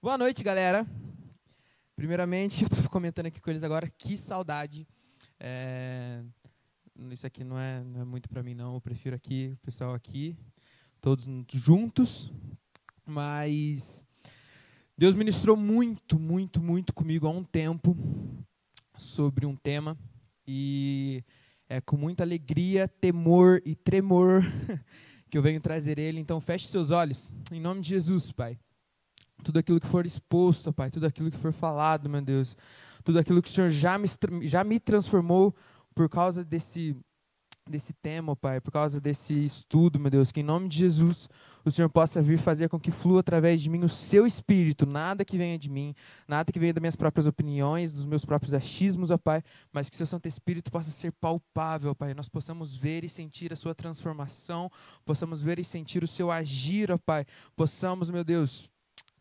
Boa noite, galera. Primeiramente, eu estava comentando aqui com eles agora, que saudade. É, isso aqui não é, não é muito para mim, não. Eu prefiro aqui, o pessoal aqui, todos juntos. Mas Deus ministrou muito, muito, muito comigo há um tempo sobre um tema. E é com muita alegria, temor e tremor que eu venho trazer ele. Então, feche seus olhos, em nome de Jesus, Pai. Tudo aquilo que for exposto, Pai, tudo aquilo que for falado, meu Deus, tudo aquilo que o Senhor já me, já me transformou por causa desse, desse tema, Pai, por causa desse estudo, meu Deus, que em nome de Jesus o Senhor possa vir fazer com que flua através de mim o seu espírito, nada que venha de mim, nada que venha das minhas próprias opiniões, dos meus próprios achismos, ó Pai, mas que seu Santo Espírito possa ser palpável, Pai, nós possamos ver e sentir a sua transformação, possamos ver e sentir o seu agir, ó Pai, possamos, meu Deus,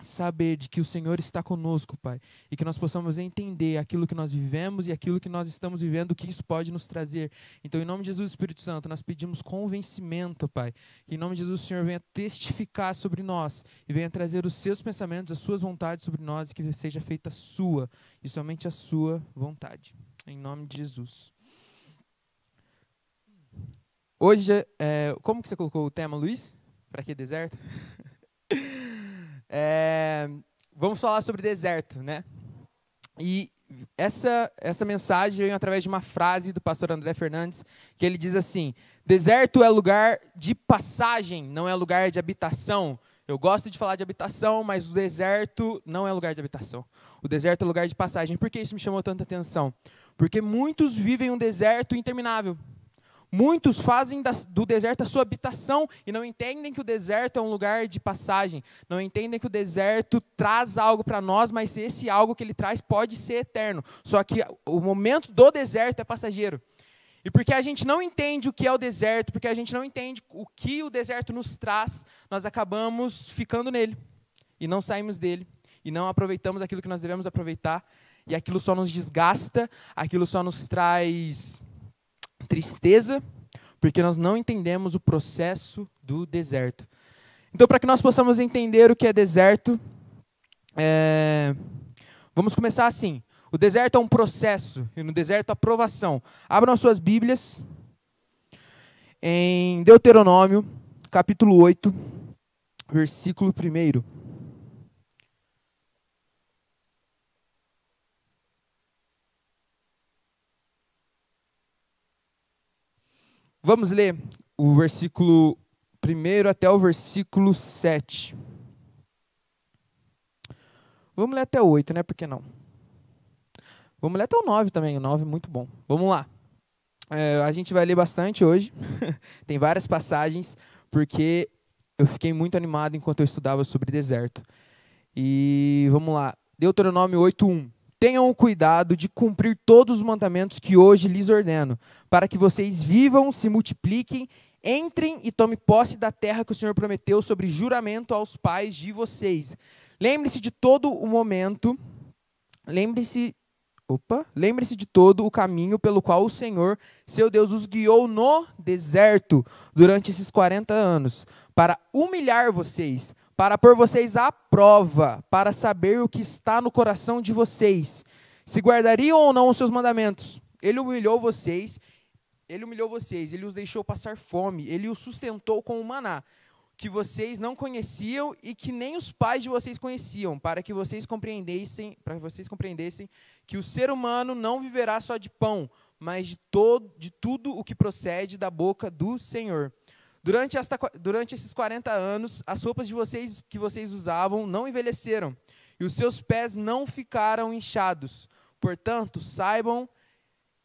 saber de que o Senhor está conosco, Pai, e que nós possamos entender aquilo que nós vivemos e aquilo que nós estamos vivendo, o que isso pode nos trazer. Então, em nome de Jesus, Espírito Santo, nós pedimos convencimento, Pai. Que em nome de Jesus, o Senhor venha testificar sobre nós e venha trazer os seus pensamentos, as suas vontades sobre nós e que seja feita a sua e somente a sua vontade. Em nome de Jesus. Hoje, é, como que você colocou o tema, Luiz? Para que deserto? É, vamos falar sobre deserto, né? E essa, essa mensagem vem através de uma frase do pastor André Fernandes, que ele diz assim: Deserto é lugar de passagem, não é lugar de habitação. Eu gosto de falar de habitação, mas o deserto não é lugar de habitação. O deserto é lugar de passagem. Por que isso me chamou tanta atenção? Porque muitos vivem um deserto interminável. Muitos fazem do deserto a sua habitação e não entendem que o deserto é um lugar de passagem, não entendem que o deserto traz algo para nós, mas esse algo que ele traz pode ser eterno. Só que o momento do deserto é passageiro. E porque a gente não entende o que é o deserto, porque a gente não entende o que o deserto nos traz, nós acabamos ficando nele e não saímos dele e não aproveitamos aquilo que nós devemos aproveitar e aquilo só nos desgasta, aquilo só nos traz tristeza, porque nós não entendemos o processo do deserto. Então, para que nós possamos entender o que é deserto, é... vamos começar assim. O deserto é um processo, e no deserto a provação. Abram as suas Bíblias em Deuteronômio, capítulo 8, versículo 1. Vamos ler o versículo 1 até o versículo 7. Vamos ler até o 8, né? Por que não? Vamos ler até o 9 também. O 9 é muito bom. Vamos lá. É, a gente vai ler bastante hoje. Tem várias passagens, porque eu fiquei muito animado enquanto eu estudava sobre deserto. E vamos lá. Deuteronômio 8.1 Tenham o cuidado de cumprir todos os mandamentos que hoje lhes ordeno, para que vocês vivam, se multipliquem, entrem e tomem posse da terra que o Senhor prometeu sobre juramento aos pais de vocês. Lembre-se de todo o momento, lembre-se, opa, lembre-se de todo o caminho pelo qual o Senhor, seu Deus, os guiou no deserto durante esses 40 anos, para humilhar vocês, para pôr vocês à prova, para saber o que está no coração de vocês, se guardariam ou não os seus mandamentos. Ele humilhou vocês, ele humilhou vocês, ele os deixou passar fome, ele os sustentou com o maná, que vocês não conheciam e que nem os pais de vocês conheciam, para que vocês compreendessem, para que vocês compreendessem que o ser humano não viverá só de pão, mas de todo de tudo o que procede da boca do Senhor. Durante, esta, durante esses 40 anos, as roupas de vocês que vocês usavam não envelheceram, e os seus pés não ficaram inchados. Portanto, saibam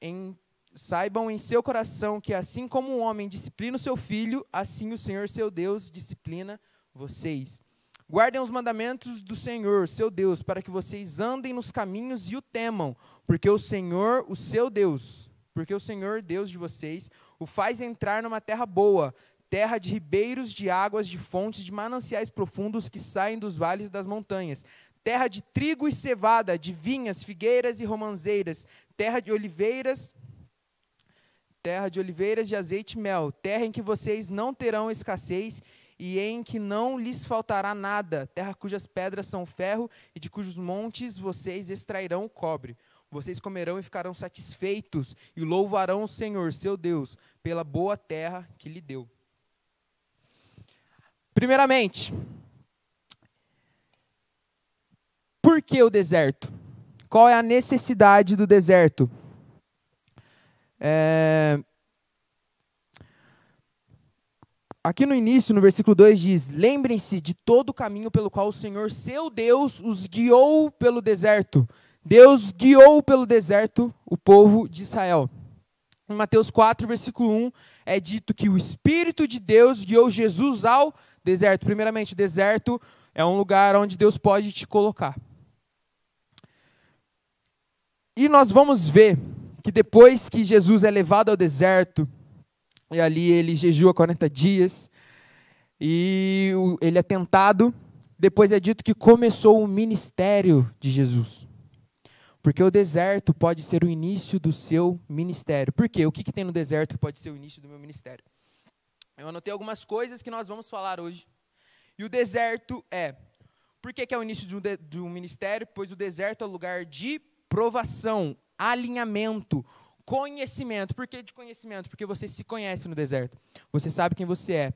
em, saibam em seu coração que assim como um homem disciplina o seu filho, assim o Senhor seu Deus disciplina vocês. Guardem os mandamentos do Senhor, seu Deus, para que vocês andem nos caminhos e o temam, porque o Senhor, o seu Deus, porque o Senhor, Deus de vocês, o faz entrar numa terra boa, terra de ribeiros de águas, de fontes, de mananciais profundos que saem dos vales das montanhas, terra de trigo e cevada, de vinhas, figueiras e romanzeiras, terra de oliveiras, terra de oliveiras de azeite e mel, terra em que vocês não terão escassez e em que não lhes faltará nada, terra cujas pedras são ferro e de cujos montes vocês extrairão o cobre. Vocês comerão e ficarão satisfeitos e louvarão o Senhor, seu Deus, pela boa terra que lhe deu. Primeiramente, por que o deserto? Qual é a necessidade do deserto? É... Aqui no início, no versículo 2 diz: Lembrem-se de todo o caminho pelo qual o Senhor, seu Deus, os guiou pelo deserto. Deus guiou pelo deserto o povo de Israel. Em Mateus 4, versículo 1, é dito que o Espírito de Deus guiou Jesus ao deserto. Primeiramente, o deserto é um lugar onde Deus pode te colocar. E nós vamos ver que depois que Jesus é levado ao deserto, e ali ele jejua 40 dias, e ele é tentado, depois é dito que começou o ministério de Jesus. Porque o deserto pode ser o início do seu ministério. Por quê? O que, que tem no deserto que pode ser o início do meu ministério? Eu anotei algumas coisas que nós vamos falar hoje. E o deserto é. Por que, que é o início de um, de, de um ministério? Pois o deserto é o lugar de provação, alinhamento, conhecimento. Por que de conhecimento? Porque você se conhece no deserto. Você sabe quem você é.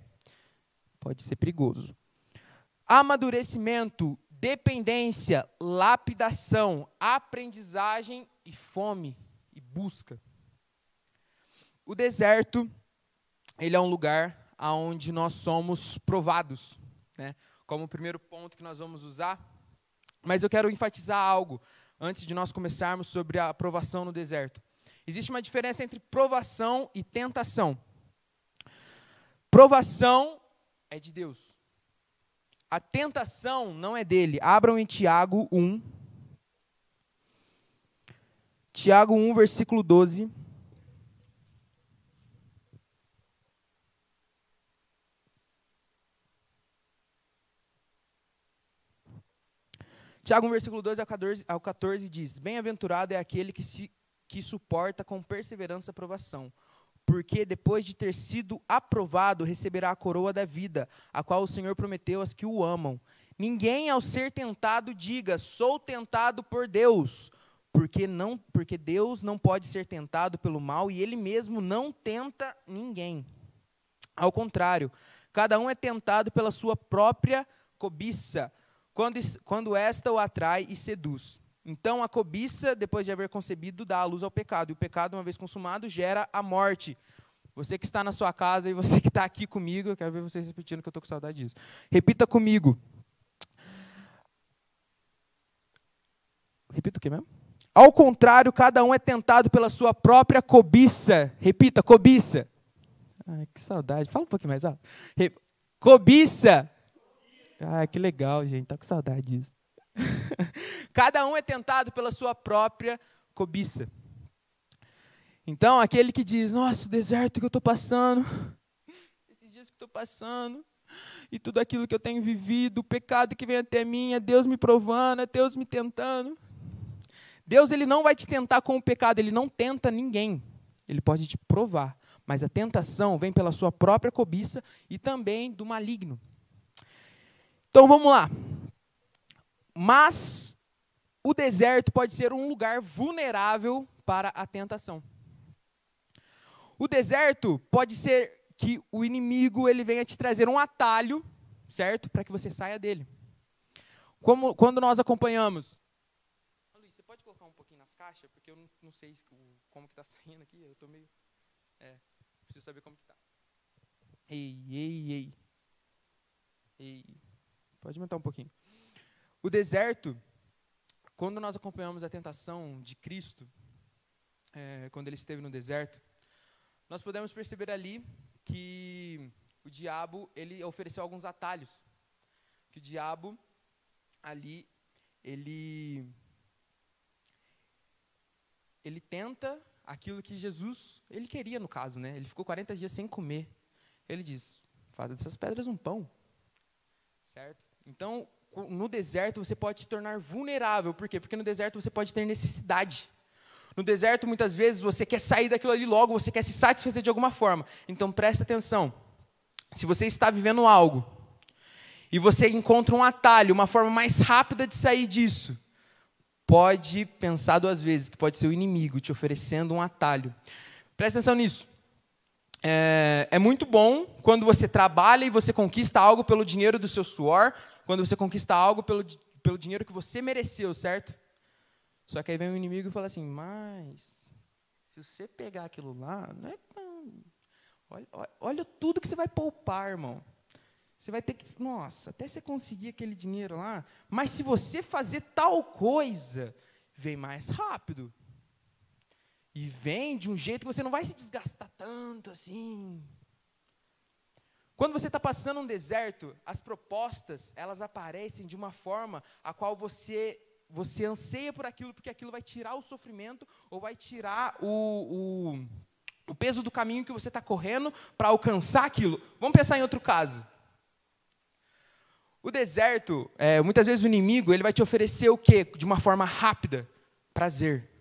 Pode ser perigoso. Amadurecimento, dependência, lapidação, aprendizagem e fome e busca. O deserto, ele é um lugar onde nós somos provados, né? Como o primeiro ponto que nós vamos usar. Mas eu quero enfatizar algo antes de nós começarmos sobre a aprovação no deserto. Existe uma diferença entre provação e tentação. Provação é de Deus. A tentação não é dele. Abram em Tiago 1. Tiago 1, versículo 12. Tiago 1, versículo 2 ao 14, ao 14 diz: Bem-aventurado é aquele que, se, que suporta com perseverança a provação, porque depois de ter sido aprovado, receberá a coroa da vida, a qual o Senhor prometeu aos que o amam. Ninguém, ao ser tentado, diga: Sou tentado por Deus, porque, não, porque Deus não pode ser tentado pelo mal e ele mesmo não tenta ninguém. Ao contrário, cada um é tentado pela sua própria cobiça quando, quando esta o atrai e seduz. Então a cobiça, depois de haver concebido, dá a luz ao pecado. E o pecado, uma vez consumado, gera a morte. Você que está na sua casa e você que está aqui comigo, eu quero ver vocês repetindo que eu estou com saudade disso. Repita comigo. Repita o que mesmo? Ao contrário, cada um é tentado pela sua própria cobiça. Repita, cobiça. Ai, que saudade. Fala um pouquinho mais alto. Cobiça ah, que legal, gente. Tá com saudade disso. Cada um é tentado pela sua própria cobiça. Então, aquele que diz: Nossa, o deserto que eu estou passando, esses dias que estou passando, e tudo aquilo que eu tenho vivido, o pecado que vem até mim, é Deus me provando, é Deus me tentando. Deus ele não vai te tentar com o pecado, ele não tenta ninguém. Ele pode te provar, mas a tentação vem pela sua própria cobiça e também do maligno. Então vamos lá. Mas o deserto pode ser um lugar vulnerável para a tentação. O deserto pode ser que o inimigo ele venha te trazer um atalho, certo? Para que você saia dele. Como quando nós acompanhamos. Luiz, você pode colocar um pouquinho nas caixas, porque eu não, não sei como que está saindo aqui. Eu estou meio, é, preciso saber como está. Ei, ei, ei, ei. Pode aumentar um pouquinho. O deserto, quando nós acompanhamos a tentação de Cristo, é, quando ele esteve no deserto, nós podemos perceber ali que o diabo ele ofereceu alguns atalhos. Que o diabo ali ele ele tenta aquilo que Jesus ele queria no caso, né? Ele ficou 40 dias sem comer. Ele diz: "Faça dessas pedras um pão". Certo? Então, no deserto você pode se tornar vulnerável. Por quê? Porque no deserto você pode ter necessidade. No deserto, muitas vezes, você quer sair daquilo ali logo, você quer se satisfazer de alguma forma. Então, presta atenção. Se você está vivendo algo e você encontra um atalho, uma forma mais rápida de sair disso, pode pensar duas vezes, que pode ser o inimigo te oferecendo um atalho. Presta atenção nisso. É, é, muito bom quando você trabalha e você conquista algo pelo dinheiro do seu suor, quando você conquista algo pelo, pelo dinheiro que você mereceu, certo? Só que aí vem o inimigo e fala assim: Mas, se você pegar aquilo lá, não é tão. Olha, olha tudo que você vai poupar, irmão. Você vai ter que, nossa, até você conseguir aquele dinheiro lá, mas se você fazer tal coisa, vem mais rápido. E vem de um jeito que você não vai se desgastar tanto assim. Quando você está passando um deserto, as propostas, elas aparecem de uma forma a qual você você anseia por aquilo, porque aquilo vai tirar o sofrimento ou vai tirar o, o, o peso do caminho que você está correndo para alcançar aquilo. Vamos pensar em outro caso. O deserto, é, muitas vezes o inimigo, ele vai te oferecer o quê? De uma forma rápida, prazer.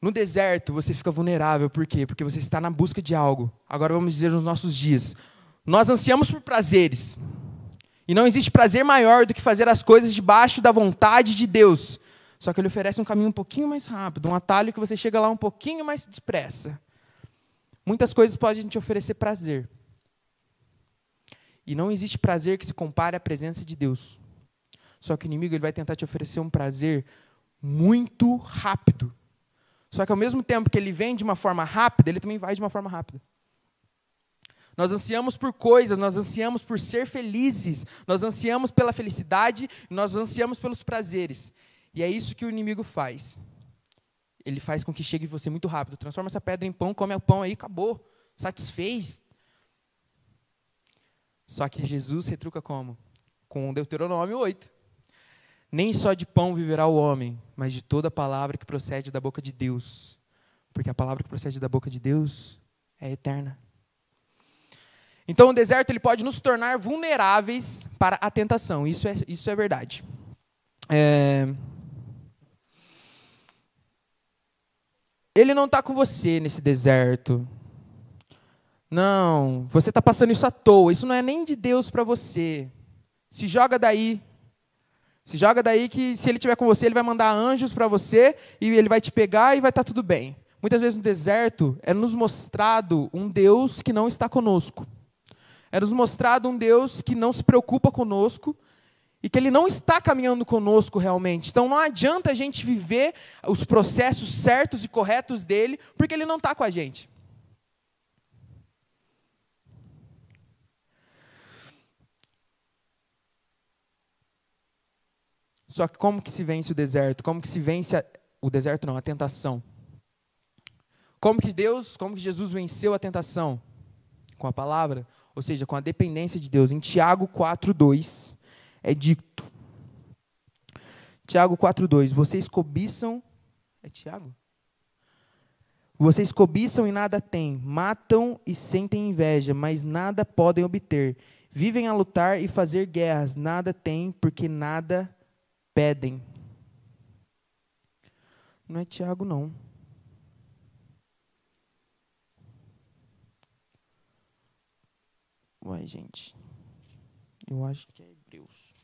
No deserto você fica vulnerável, por quê? Porque você está na busca de algo. Agora vamos dizer nos nossos dias. Nós ansiamos por prazeres. E não existe prazer maior do que fazer as coisas debaixo da vontade de Deus. Só que ele oferece um caminho um pouquinho mais rápido, um atalho que você chega lá um pouquinho mais depressa. Muitas coisas podem te oferecer prazer. E não existe prazer que se compare à presença de Deus. Só que o inimigo ele vai tentar te oferecer um prazer muito rápido. Só que ao mesmo tempo que ele vem de uma forma rápida, ele também vai de uma forma rápida. Nós ansiamos por coisas, nós ansiamos por ser felizes, nós ansiamos pela felicidade, nós ansiamos pelos prazeres. E é isso que o inimigo faz. Ele faz com que chegue você muito rápido. Transforma essa pedra em pão, come o pão aí, acabou. Satisfez, só que Jesus retruca como? Com Deuteronômio 8. Nem só de pão viverá o homem, mas de toda palavra que procede da boca de Deus. Porque a palavra que procede da boca de Deus é eterna. Então o deserto ele pode nos tornar vulneráveis para a tentação. Isso é, isso é verdade. É... Ele não está com você nesse deserto. Não, você está passando isso à toa. Isso não é nem de Deus para você. Se joga daí. Se joga daí que se ele estiver com você, ele vai mandar anjos para você e ele vai te pegar e vai estar tá tudo bem. Muitas vezes no deserto é nos mostrado um Deus que não está conosco. É nos mostrado um Deus que não se preocupa conosco e que ele não está caminhando conosco realmente. Então não adianta a gente viver os processos certos e corretos dele, porque ele não está com a gente. Só que como que se vence o deserto? Como que se vence a, o deserto não, a tentação? Como que Deus, como que Jesus venceu a tentação? Com a palavra, ou seja, com a dependência de Deus. Em Tiago 4:2 é dito. Tiago 4:2, vocês cobiçam É Tiago? Vocês cobiçam e nada têm, matam e sentem inveja, mas nada podem obter. Vivem a lutar e fazer guerras, nada têm, porque nada pedem. Não é Tiago, não. Uai, gente. Eu acho que é Hebreus.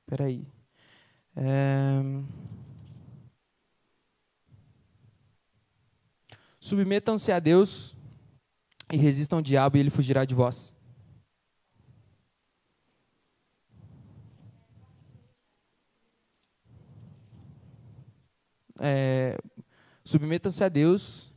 Espera aí. É... Submetam-se a Deus e resistam ao diabo e ele fugirá de vós. É, submetam-se a Deus.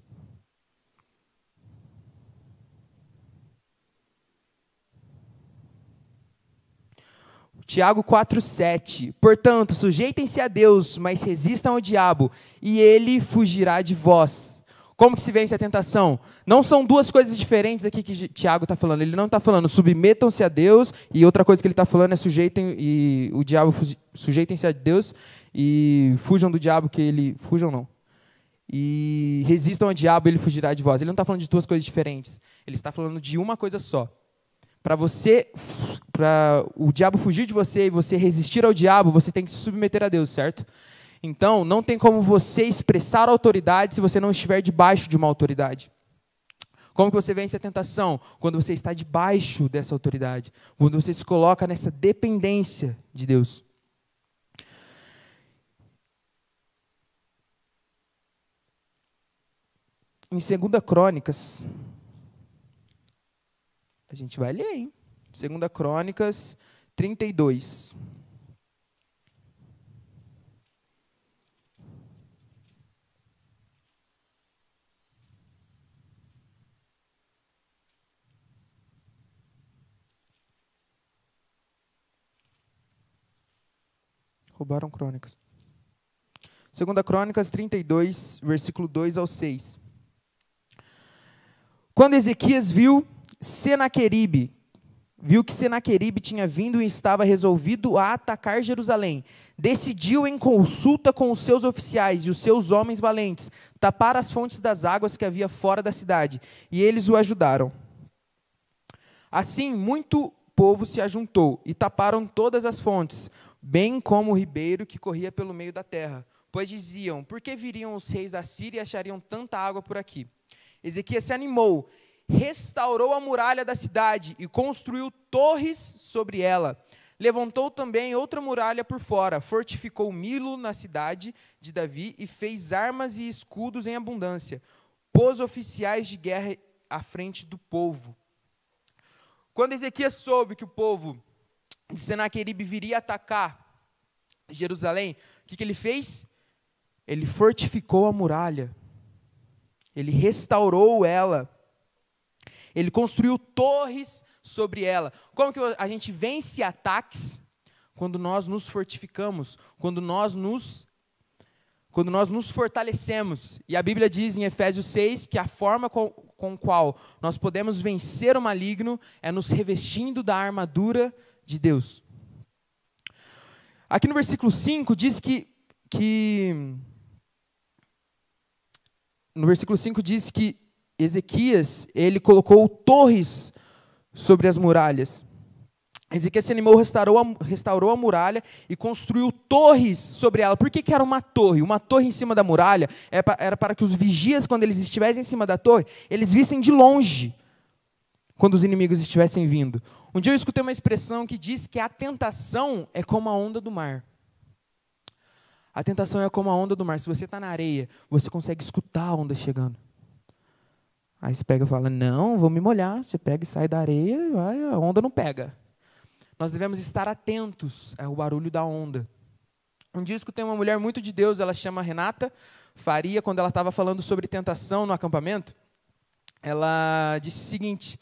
Tiago 4,7. Portanto, sujeitem-se a Deus, mas resistam ao diabo, e ele fugirá de vós. Como que se vence a tentação? Não são duas coisas diferentes aqui que Tiago está falando. Ele não está falando submetam-se a Deus, e outra coisa que ele está falando é sujeitem e o diabo sujeitem-se a Deus e fujam do diabo que ele. Fujam não. E resistam ao diabo, ele fugirá de vós. Ele não está falando de duas coisas diferentes. Ele está falando de uma coisa só. Para você, para o diabo fugir de você e você resistir ao diabo, você tem que se submeter a Deus, certo? Então, não tem como você expressar autoridade se você não estiver debaixo de uma autoridade. Como que você vence a tentação? Quando você está debaixo dessa autoridade. Quando você se coloca nessa dependência de Deus. Em 2 Crônicas, a gente vai ler, hein? 2 Crônicas 32. Roubaram crônicas. Segunda Crônicas 32, versículo 2 ao 6. Quando Ezequias viu Senaqueribe, viu que Senaqueribe tinha vindo e estava resolvido a atacar Jerusalém, decidiu em consulta com os seus oficiais e os seus homens valentes tapar as fontes das águas que havia fora da cidade, e eles o ajudaram. Assim, muito povo se ajuntou e taparam todas as fontes, bem como o ribeiro que corria pelo meio da terra. Pois diziam: Por que viriam os reis da Síria e achariam tanta água por aqui? Ezequias se animou, restaurou a muralha da cidade e construiu torres sobre ela. Levantou também outra muralha por fora, fortificou Milo na cidade de Davi e fez armas e escudos em abundância. Pôs oficiais de guerra à frente do povo. Quando Ezequias soube que o povo de Senaqueribe viria atacar Jerusalém, o que, que ele fez? Ele fortificou a muralha, ele restaurou ela, ele construiu torres sobre ela. Como que a gente vence ataques? Quando nós nos fortificamos, quando nós nos quando nós nos fortalecemos. E a Bíblia diz em Efésios 6 que a forma com, com qual nós podemos vencer o maligno é nos revestindo da armadura de Deus. Aqui no versículo 5 diz que, que no versículo 5 diz que Ezequias, ele colocou torres sobre as muralhas. Ezequias se animou, restaurou a, restaurou a muralha e construiu torres sobre ela. Por que, que era uma torre? Uma torre em cima da muralha era para que os vigias, quando eles estivessem em cima da torre, eles vissem de longe quando os inimigos estivessem vindo. Um dia eu escutei uma expressão que diz que a tentação é como a onda do mar. A tentação é como a onda do mar. Se você está na areia, você consegue escutar a onda chegando. Aí você pega e fala: Não, vou me molhar. Você pega e sai da areia, vai, a onda não pega. Nós devemos estar atentos ao barulho da onda. Um dia escutei uma mulher muito de Deus, ela chama Renata Faria, quando ela estava falando sobre tentação no acampamento. Ela disse o seguinte: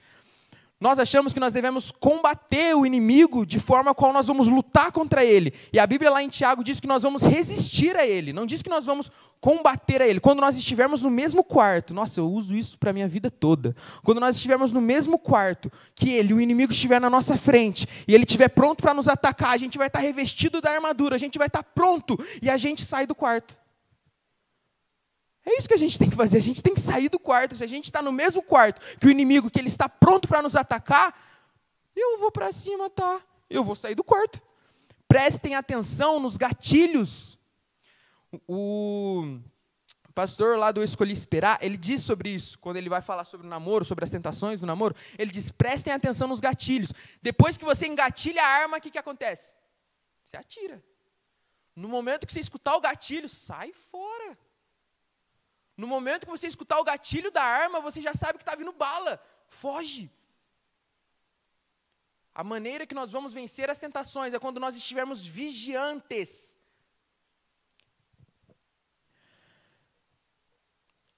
nós achamos que nós devemos combater o inimigo de forma qual nós vamos lutar contra ele. E a Bíblia lá em Tiago diz que nós vamos resistir a ele, não diz que nós vamos combater a ele. Quando nós estivermos no mesmo quarto, nossa, eu uso isso para a minha vida toda. Quando nós estivermos no mesmo quarto que ele, o inimigo estiver na nossa frente, e ele estiver pronto para nos atacar, a gente vai estar revestido da armadura, a gente vai estar pronto, e a gente sai do quarto. É isso que a gente tem que fazer. A gente tem que sair do quarto. Se a gente está no mesmo quarto que o inimigo, que ele está pronto para nos atacar, eu vou para cima, tá? Eu vou sair do quarto. Prestem atenção nos gatilhos. O pastor lá do Escolhi Esperar, ele diz sobre isso, quando ele vai falar sobre o namoro, sobre as tentações do namoro, ele diz: prestem atenção nos gatilhos. Depois que você engatilha a arma, o que, que acontece? Você atira. No momento que você escutar o gatilho, sai fora. No momento que você escutar o gatilho da arma, você já sabe que está vindo bala. Foge. A maneira que nós vamos vencer as tentações é quando nós estivermos vigiantes.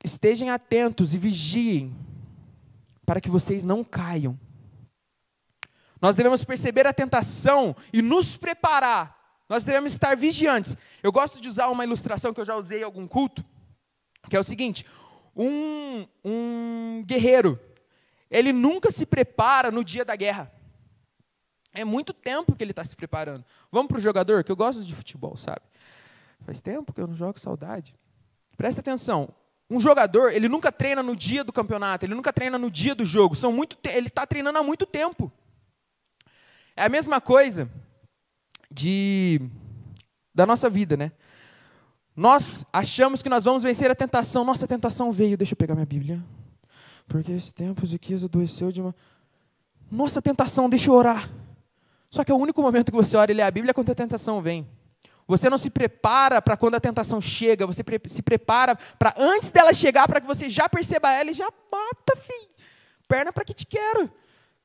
Estejam atentos e vigiem, para que vocês não caiam. Nós devemos perceber a tentação e nos preparar. Nós devemos estar vigiantes. Eu gosto de usar uma ilustração que eu já usei em algum culto que é o seguinte: um, um guerreiro, ele nunca se prepara no dia da guerra. É muito tempo que ele está se preparando. Vamos para o jogador, que eu gosto de futebol, sabe? Faz tempo que eu não jogo, saudade. Presta atenção. Um jogador, ele nunca treina no dia do campeonato, ele nunca treina no dia do jogo. São muito ele está treinando há muito tempo. É a mesma coisa de da nossa vida, né? Nós achamos que nós vamos vencer a tentação. Nossa, a tentação veio. Deixa eu pegar minha Bíblia. Porque esse tempo Ezequias adoeceu de uma. Nossa, tentação, deixa eu orar. Só que é o único momento que você ora e lê a Bíblia é quando a tentação vem. Você não se prepara para quando a tentação chega, você se prepara para antes dela chegar, para que você já perceba ela e já mata, filho. Perna para que te quero.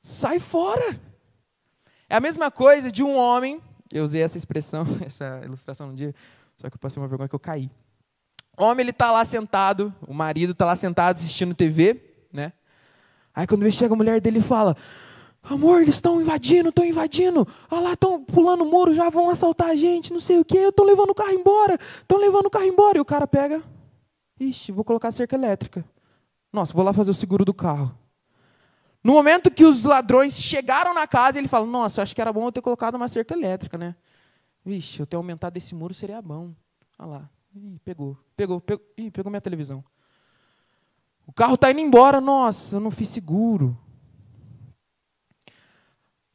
Sai fora. É a mesma coisa de um homem, eu usei essa expressão, essa ilustração no dia, só que eu passei uma vergonha que eu caí. O homem ele está lá sentado, o marido está lá sentado assistindo TV, né? Aí quando chega a mulher dele fala: Amor, eles estão invadindo, estão invadindo. Olha lá, estão pulando o muro, já vão assaltar a gente, não sei o quê. Estão levando o carro embora, estão levando o carro embora. E o cara pega, ixi, vou colocar cerca elétrica. Nossa, vou lá fazer o seguro do carro. No momento que os ladrões chegaram na casa, ele fala, nossa, acho que era bom eu ter colocado uma cerca elétrica, né? Vixe, eu ter aumentado esse muro seria bom. Olha lá. Ih, pegou, pegou, pegou, ih, pegou minha televisão. O carro está indo embora, nossa, eu não fiz seguro.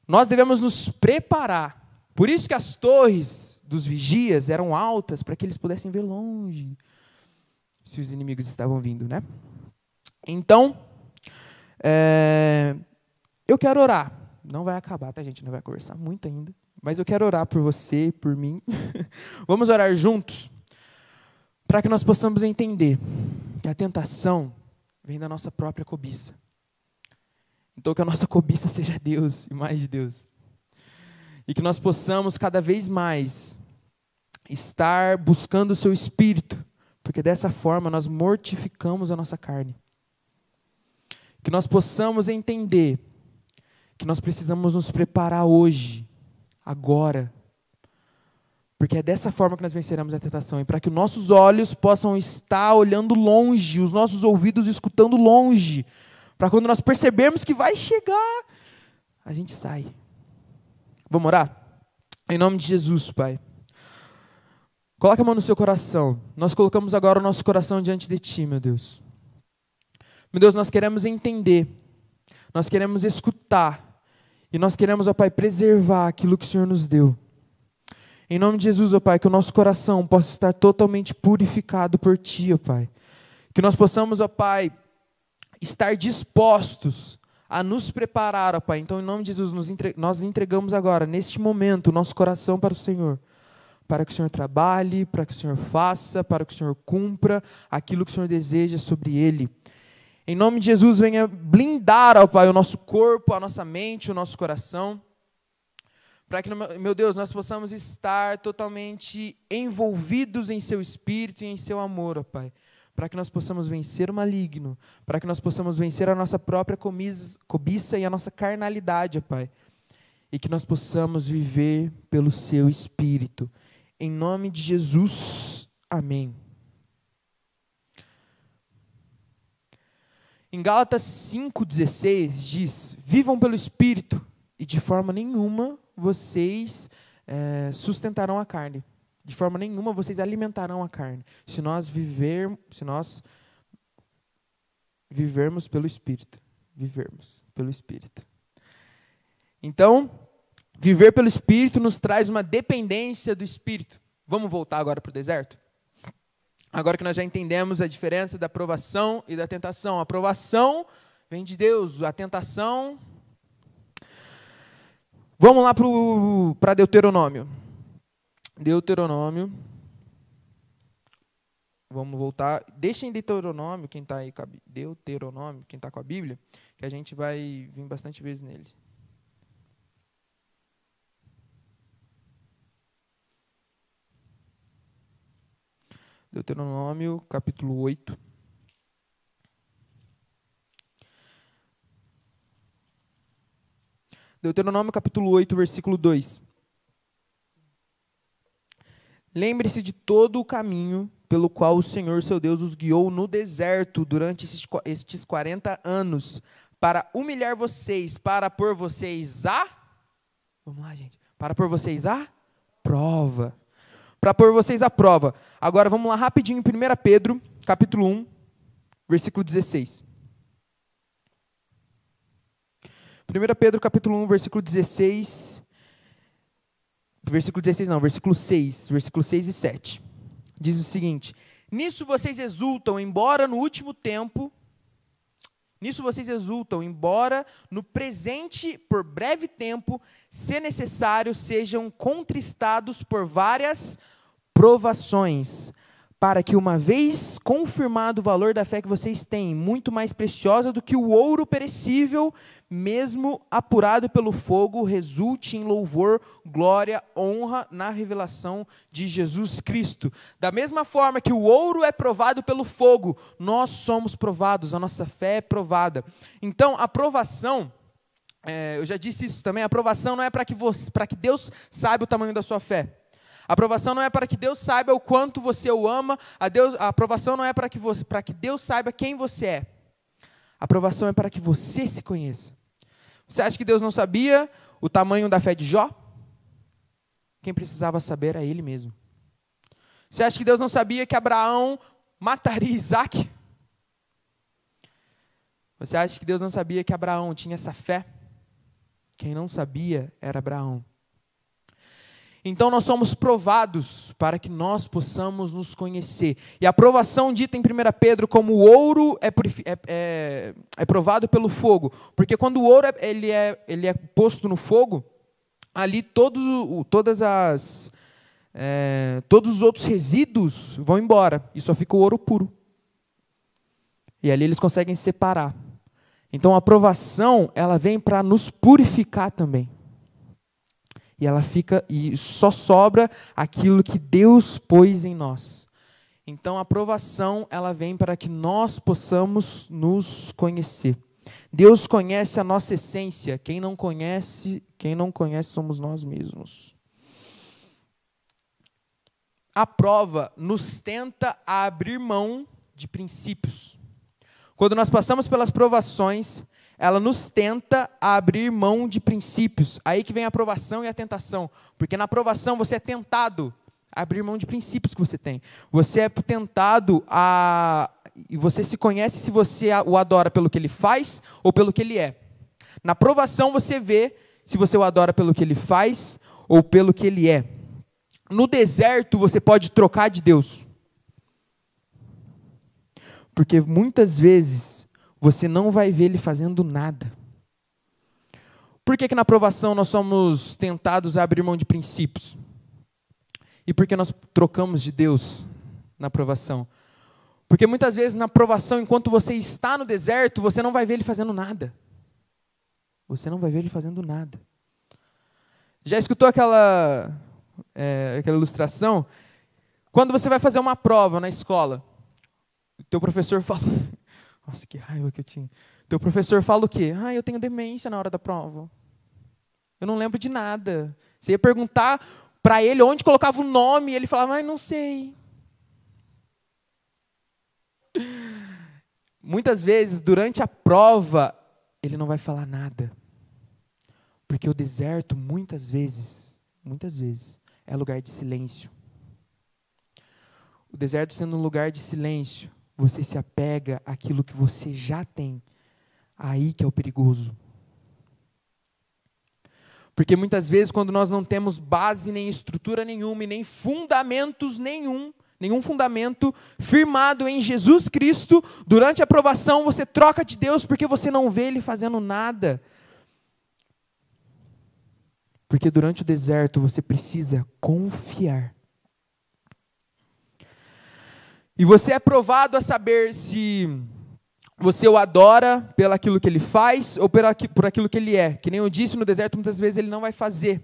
Nós devemos nos preparar. Por isso que as torres dos vigias eram altas, para que eles pudessem ver longe se os inimigos estavam vindo, né? Então, é, eu quero orar. Não vai acabar, tá, gente? Não vai conversar muito ainda. Mas eu quero orar por você, por mim. Vamos orar juntos para que nós possamos entender que a tentação vem da nossa própria cobiça. Então, que a nossa cobiça seja Deus e mais de Deus. E que nós possamos cada vez mais estar buscando o seu espírito, porque dessa forma nós mortificamos a nossa carne. Que nós possamos entender que nós precisamos nos preparar hoje, agora, porque é dessa forma que nós venceremos a tentação. E para que nossos olhos possam estar olhando longe, os nossos ouvidos escutando longe, para quando nós percebermos que vai chegar, a gente sai. Vamos orar? Em nome de Jesus, Pai. Coloque a mão no seu coração. Nós colocamos agora o nosso coração diante de Ti, meu Deus. Meu Deus, nós queremos entender, nós queremos escutar, e nós queremos, ó Pai, preservar aquilo que o Senhor nos deu. Em nome de Jesus, ó Pai, que o nosso coração possa estar totalmente purificado por Ti, ó Pai. Que nós possamos, ó Pai, estar dispostos a nos preparar, ó Pai. Então, em nome de Jesus, nós entregamos agora, neste momento, o nosso coração para o Senhor. Para que o Senhor trabalhe, para que o Senhor faça, para que o Senhor cumpra aquilo que o Senhor deseja sobre ele. Em nome de Jesus, venha blindar, ó Pai, o nosso corpo, a nossa mente, o nosso coração para que, meu Deus, nós possamos estar totalmente envolvidos em Seu Espírito e em Seu amor, ó Pai. Para que nós possamos vencer o maligno, para que nós possamos vencer a nossa própria cobiça e a nossa carnalidade, ó Pai. E que nós possamos viver pelo Seu Espírito. Em nome de Jesus, amém. Em Gálatas 5,16 diz: Vivam pelo Espírito, e de forma nenhuma vocês é, sustentarão a carne. De forma nenhuma vocês alimentarão a carne. Se nós viver, se nós vivermos pelo Espírito, vivermos pelo Espírito. Então, viver pelo Espírito nos traz uma dependência do Espírito. Vamos voltar agora para o deserto? Agora que nós já entendemos a diferença da aprovação e da tentação. A aprovação vem de Deus, a tentação Vamos lá para Deuteronômio. Deuteronômio. Vamos voltar. Deixem Deuteronômio, quem está aí Deuteronômio, quem está com a Bíblia, que a gente vai vir bastante vezes nele. Deuteronômio, capítulo 8. Deuteronômio capítulo 8, versículo 2. Lembre-se de todo o caminho pelo qual o Senhor seu Deus os guiou no deserto durante estes 40 anos, para humilhar vocês, para pôr vocês a. Vamos lá, gente. Para pôr vocês a prova. Para pôr vocês a prova. Agora vamos lá rapidinho em 1 Pedro, capítulo 1, versículo 16. 1 Pedro capítulo 1, versículo 16. Versículo 16 não, versículo 6, versículo 6 e 7. diz o seguinte: Nisso vocês exultam, embora no último tempo. Nisso vocês exultam, embora no presente, por breve tempo, se necessário, sejam contristados por várias provações, para que, uma vez confirmado o valor da fé que vocês têm, muito mais preciosa do que o ouro perecível, mesmo apurado pelo fogo, resulte em louvor, glória, honra na revelação de Jesus Cristo. Da mesma forma que o ouro é provado pelo fogo, nós somos provados, a nossa fé é provada. Então, a provação. É, eu já disse isso também, a aprovação não é para que, que Deus saiba o tamanho da sua fé. A aprovação não é para que Deus saiba o quanto você o ama, a, Deus, a aprovação não é para que, que Deus saiba quem você é. A aprovação é para que você se conheça. Você acha que Deus não sabia o tamanho da fé de Jó? Quem precisava saber era ele mesmo. Você acha que Deus não sabia que Abraão mataria Isaac? Você acha que Deus não sabia que Abraão tinha essa fé? Quem não sabia era Abraão. Então nós somos provados para que nós possamos nos conhecer. E a provação dita em 1 Pedro como o ouro é, é, é, é provado pelo fogo. Porque quando o ouro é, ele é, ele é posto no fogo, ali todo, todas as, é, todos os outros resíduos vão embora. E só fica o ouro puro. E ali eles conseguem separar. Então a provação ela vem para nos purificar também e ela fica e só sobra aquilo que Deus pôs em nós. Então a aprovação ela vem para que nós possamos nos conhecer. Deus conhece a nossa essência. Quem não conhece, quem não conhece somos nós mesmos. A prova nos tenta a abrir mão de princípios. Quando nós passamos pelas provações, ela nos tenta a abrir mão de princípios. Aí que vem a aprovação e a tentação. Porque na aprovação você é tentado a abrir mão de princípios que você tem. Você é tentado a. E você se conhece se você o adora pelo que ele faz ou pelo que ele é. Na aprovação você vê se você o adora pelo que ele faz ou pelo que ele é. No deserto você pode trocar de Deus. Porque muitas vezes você não vai ver ele fazendo nada. Por que, que na aprovação nós somos tentados a abrir mão de princípios? E por que nós trocamos de Deus na aprovação? Porque muitas vezes na aprovação, enquanto você está no deserto, você não vai ver ele fazendo nada. Você não vai ver ele fazendo nada. Já escutou aquela, é, aquela ilustração? Quando você vai fazer uma prova na escola, o teu professor fala, nossa, que raiva que eu tinha. Teu professor fala o quê? Ah, eu tenho demência na hora da prova. Eu não lembro de nada. Você ia perguntar para ele onde colocava o nome, e ele falava, ah, não sei. Muitas vezes, durante a prova, ele não vai falar nada. Porque o deserto, muitas vezes, muitas vezes, é lugar de silêncio. O deserto sendo um lugar de silêncio, você se apega àquilo que você já tem. Aí que é o perigoso. Porque muitas vezes, quando nós não temos base, nem estrutura nenhuma, e nem fundamentos nenhum, nenhum fundamento firmado em Jesus Cristo, durante a aprovação você troca de Deus porque você não vê Ele fazendo nada. Porque durante o deserto você precisa confiar. E você é provado a saber se você o adora pelo aquilo que ele faz ou por aquilo que ele é. Que nem eu disse no deserto, muitas vezes ele não vai fazer.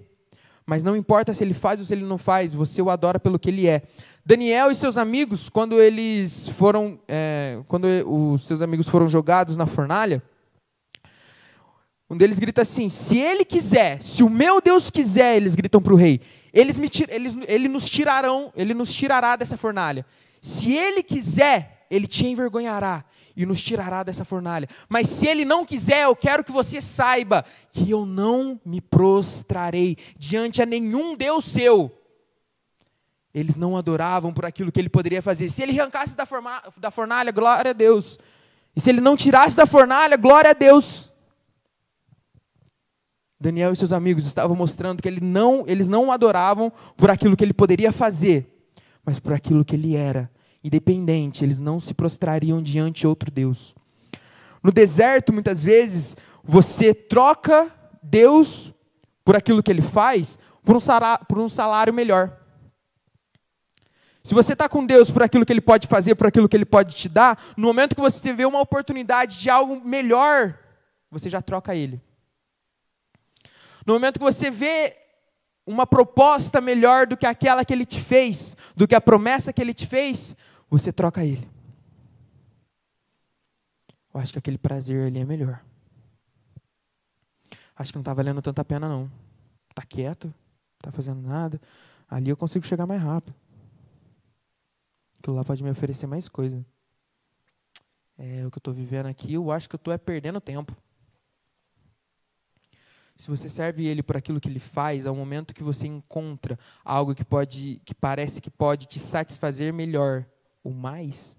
Mas não importa se ele faz ou se ele não faz, você o adora pelo que ele é. Daniel e seus amigos, quando eles foram, é, quando os seus amigos foram jogados na fornalha, um deles grita assim: se ele quiser, se o meu Deus quiser, eles gritam para o rei, eles me, eles, ele nos tirarão, ele nos tirará dessa fornalha. Se ele quiser, ele te envergonhará e nos tirará dessa fornalha. Mas se ele não quiser, eu quero que você saiba que eu não me prostrarei diante a nenhum Deus seu. Eles não adoravam por aquilo que ele poderia fazer. Se ele arrancasse da, da fornalha, glória a Deus. E se ele não tirasse da fornalha, glória a Deus. Daniel e seus amigos estavam mostrando que ele não, eles não adoravam por aquilo que ele poderia fazer, mas por aquilo que ele era. Independente, eles não se prostrariam diante de outro Deus. No deserto, muitas vezes, você troca Deus por aquilo que ele faz por um salário, por um salário melhor. Se você está com Deus por aquilo que Ele pode fazer, por aquilo que Ele pode te dar, no momento que você vê uma oportunidade de algo melhor, você já troca Ele. No momento que você vê uma proposta melhor do que aquela que Ele te fez, do que a promessa que Ele te fez, você troca Ele. Eu acho que aquele prazer ali é melhor. Acho que não está valendo tanta pena, não. Está quieto, está fazendo nada. Ali eu consigo chegar mais rápido. Aquilo lá pode me oferecer mais coisa. É o que eu estou vivendo aqui, eu acho que eu estou é perdendo tempo. Se você serve ele por aquilo que ele faz, ao momento que você encontra algo que pode, que parece que pode te satisfazer melhor ou mais,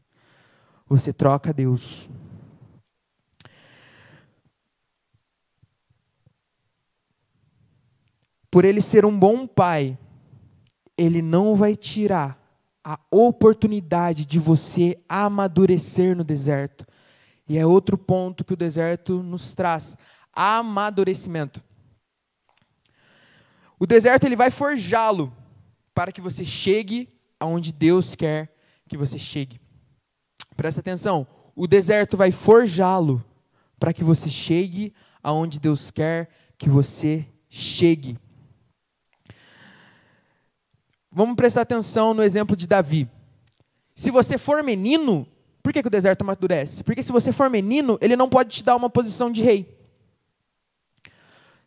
você troca Deus. Por ele ser um bom pai, ele não vai tirar a oportunidade de você amadurecer no deserto. E é outro ponto que o deserto nos traz: amadurecimento. O deserto ele vai forjá-lo para que você chegue aonde Deus quer que você chegue. Presta atenção, o deserto vai forjá-lo para que você chegue aonde Deus quer que você chegue. Vamos prestar atenção no exemplo de Davi. Se você for menino, por que, que o deserto amadurece? Porque se você for menino, ele não pode te dar uma posição de rei.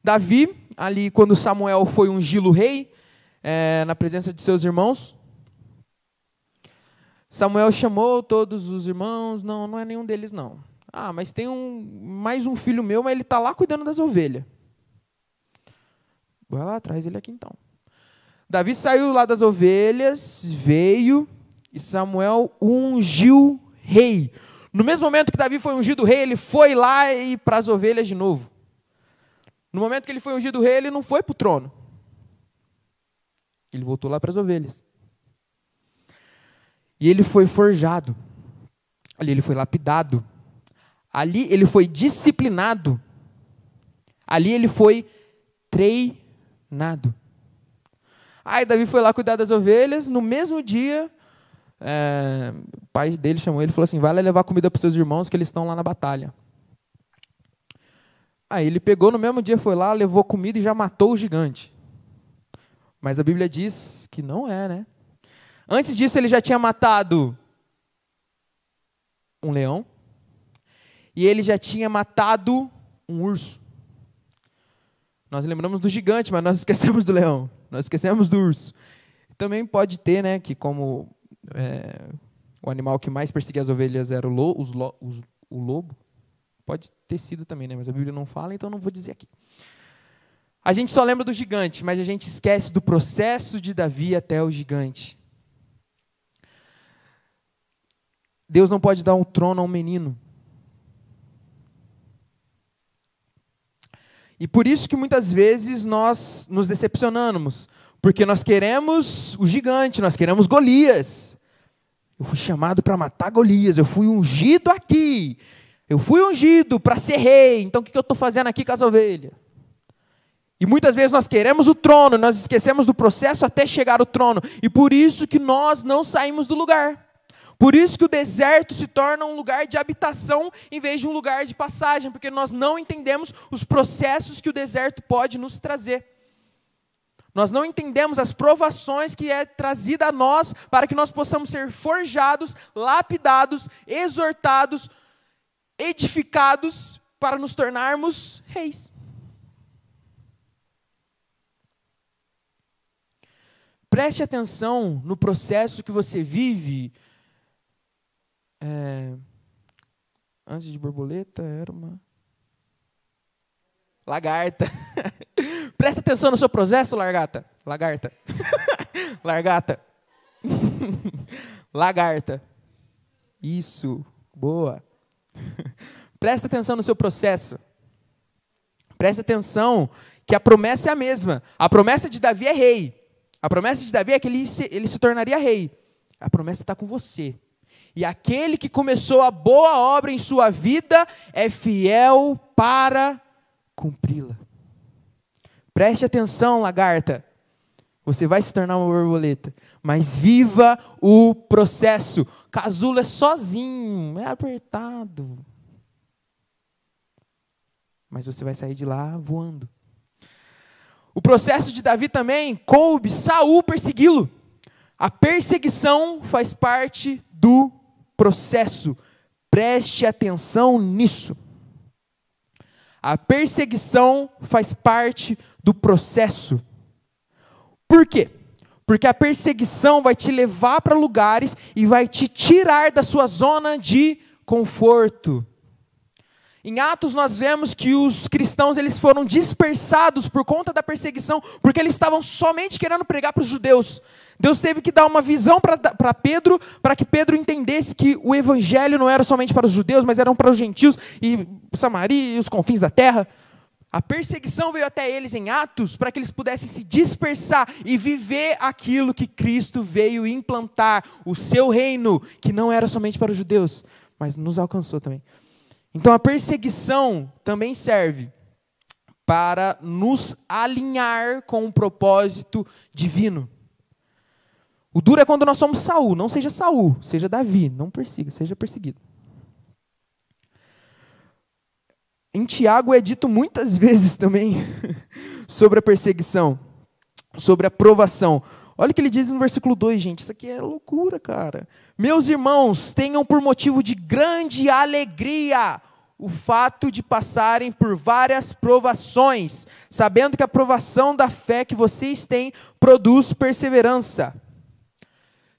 Davi, ali quando Samuel foi ungí-lo rei, é, na presença de seus irmãos, Samuel chamou todos os irmãos, não, não é nenhum deles não. Ah, mas tem um, mais um filho meu, mas ele está lá cuidando das ovelhas. Vai lá, traz ele aqui então. Davi saiu lá das ovelhas, veio e Samuel ungiu rei. No mesmo momento que Davi foi ungido rei, ele foi lá e para as ovelhas de novo. No momento que ele foi ungido rei, ele não foi para o trono. Ele voltou lá para as ovelhas. E ele foi forjado. Ali ele foi lapidado. Ali ele foi disciplinado. Ali ele foi treinado. Aí Davi foi lá cuidar das ovelhas. No mesmo dia, é, o pai dele chamou ele e falou assim: vai lá levar comida para os seus irmãos que eles estão lá na batalha. Aí ele pegou no mesmo dia, foi lá, levou comida e já matou o gigante. Mas a Bíblia diz que não é, né? Antes disso, ele já tinha matado um leão e ele já tinha matado um urso. Nós lembramos do gigante, mas nós esquecemos do leão. Nós esquecemos do urso. Também pode ter, né, que como é, o animal que mais perseguia as ovelhas era o, lo, os, os, o lobo, pode ter sido também, né, mas a Bíblia não fala, então não vou dizer aqui. A gente só lembra do gigante, mas a gente esquece do processo de Davi até o gigante. Deus não pode dar um trono a um menino. E por isso que muitas vezes nós nos decepcionamos, porque nós queremos o gigante, nós queremos Golias. Eu fui chamado para matar Golias, eu fui ungido aqui, eu fui ungido para ser rei, então o que eu estou fazendo aqui com as ovelhas? E muitas vezes nós queremos o trono, nós esquecemos do processo até chegar ao trono, e por isso que nós não saímos do lugar. Por isso que o deserto se torna um lugar de habitação em vez de um lugar de passagem, porque nós não entendemos os processos que o deserto pode nos trazer. Nós não entendemos as provações que é trazida a nós para que nós possamos ser forjados, lapidados, exortados, edificados para nos tornarmos reis. Preste atenção no processo que você vive é, antes de borboleta, era uma. Lagarta. Presta atenção no seu processo, largata. Lagarta. Largata. Lagarta. Isso. Boa. Presta atenção no seu processo. Presta atenção que a promessa é a mesma. A promessa de Davi é rei. A promessa de Davi é que ele se, ele se tornaria rei. A promessa está com você. E aquele que começou a boa obra em sua vida é fiel para cumpri-la. Preste atenção, lagarta. Você vai se tornar uma borboleta, mas viva o processo. Casulo é sozinho, é apertado. Mas você vai sair de lá voando. O processo de Davi também coube Saul persegui-lo. A perseguição faz parte do processo. Preste atenção nisso. A perseguição faz parte do processo. Por quê? Porque a perseguição vai te levar para lugares e vai te tirar da sua zona de conforto. Em Atos nós vemos que os cristãos eles foram dispersados por conta da perseguição, porque eles estavam somente querendo pregar para os judeus. Deus teve que dar uma visão para Pedro, para que Pedro entendesse que o evangelho não era somente para os judeus, mas era para os gentios e Samaria e os confins da terra. A perseguição veio até eles em Atos para que eles pudessem se dispersar e viver aquilo que Cristo veio implantar, o seu reino, que não era somente para os judeus, mas nos alcançou também. Então a perseguição também serve para nos alinhar com o um propósito divino. O duro é quando nós somos Saul, não seja Saul, seja Davi, não persiga, seja perseguido. Em Tiago é dito muitas vezes também sobre a perseguição, sobre a provação. Olha o que ele diz no versículo 2, gente. Isso aqui é loucura, cara. Meus irmãos, tenham por motivo de grande alegria o fato de passarem por várias provações, sabendo que a provação da fé que vocês têm produz perseverança.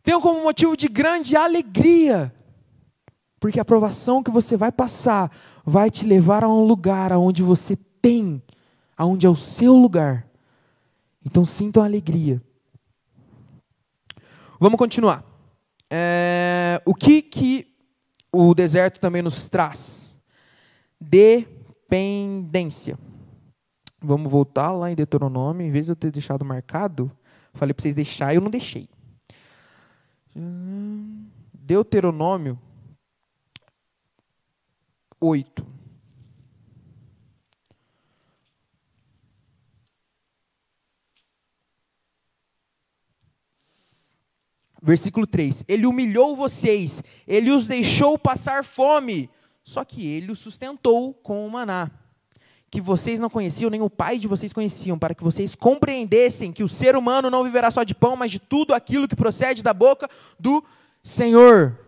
Tenham como motivo de grande alegria, porque a provação que você vai passar vai te levar a um lugar aonde você tem, aonde é o seu lugar. Então sintam alegria. Vamos continuar. É, o que, que o deserto também nos traz? Dependência. Vamos voltar lá em Deuteronômio. Em vez de eu ter deixado marcado, falei para vocês deixar, eu não deixei. Deuteronômio 8. Versículo 3: Ele humilhou vocês, ele os deixou passar fome, só que ele os sustentou com o maná, que vocês não conheciam, nem o pai de vocês conheciam, para que vocês compreendessem que o ser humano não viverá só de pão, mas de tudo aquilo que procede da boca do Senhor.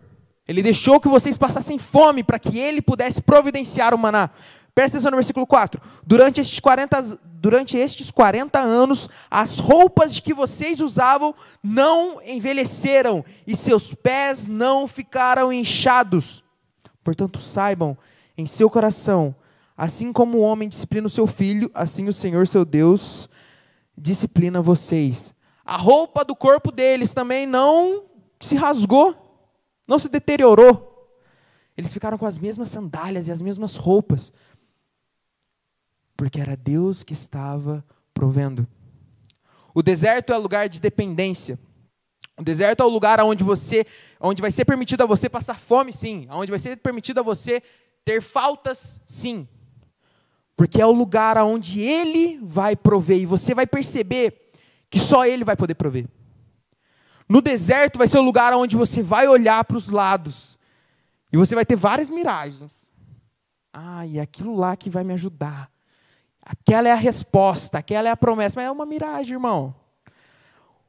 Ele deixou que vocês passassem fome para que ele pudesse providenciar o maná. Presta atenção no versículo 4. Durante estes 40, durante estes 40 anos, as roupas que vocês usavam não envelheceram e seus pés não ficaram inchados. Portanto, saibam em seu coração, assim como o homem disciplina o seu filho, assim o Senhor seu Deus disciplina vocês. A roupa do corpo deles também não se rasgou não se deteriorou. Eles ficaram com as mesmas sandálias e as mesmas roupas, porque era Deus que estava provendo. O deserto é lugar de dependência. O deserto é o lugar onde você, onde vai ser permitido a você passar fome, sim, onde vai ser permitido a você ter faltas, sim. Porque é o lugar onde ele vai prover e você vai perceber que só ele vai poder prover. No deserto vai ser o lugar onde você vai olhar para os lados e você vai ter várias miragens. Ah, e aquilo lá que vai me ajudar. Aquela é a resposta, aquela é a promessa, mas é uma miragem, irmão.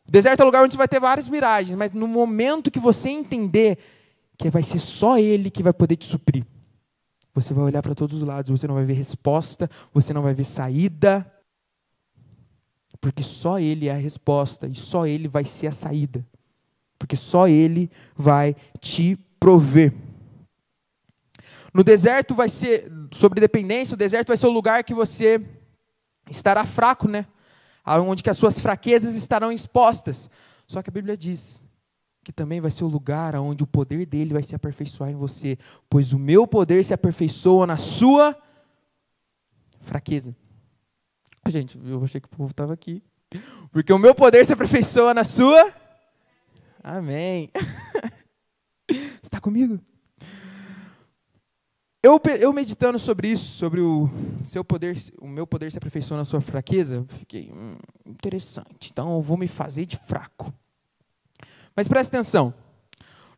O deserto é o lugar onde você vai ter várias miragens, mas no momento que você entender que vai ser só Ele que vai poder te suprir, você vai olhar para todos os lados, você não vai ver resposta, você não vai ver saída, porque só Ele é a resposta e só Ele vai ser a saída. Porque só Ele vai te prover. No deserto vai ser, sobre dependência, o deserto vai ser o lugar que você estará fraco, né? Onde que as suas fraquezas estarão expostas. Só que a Bíblia diz que também vai ser o lugar onde o poder dele vai se aperfeiçoar em você, pois o meu poder se aperfeiçoa na sua fraqueza. Gente, eu achei que o povo estava aqui. Porque o meu poder se aperfeiçoa na sua. Amém. Está comigo? Eu, eu meditando sobre isso, sobre o seu poder, o meu poder se aperfeiçoa na sua fraqueza, fiquei hum, interessante. Então eu vou me fazer de fraco. Mas preste atenção.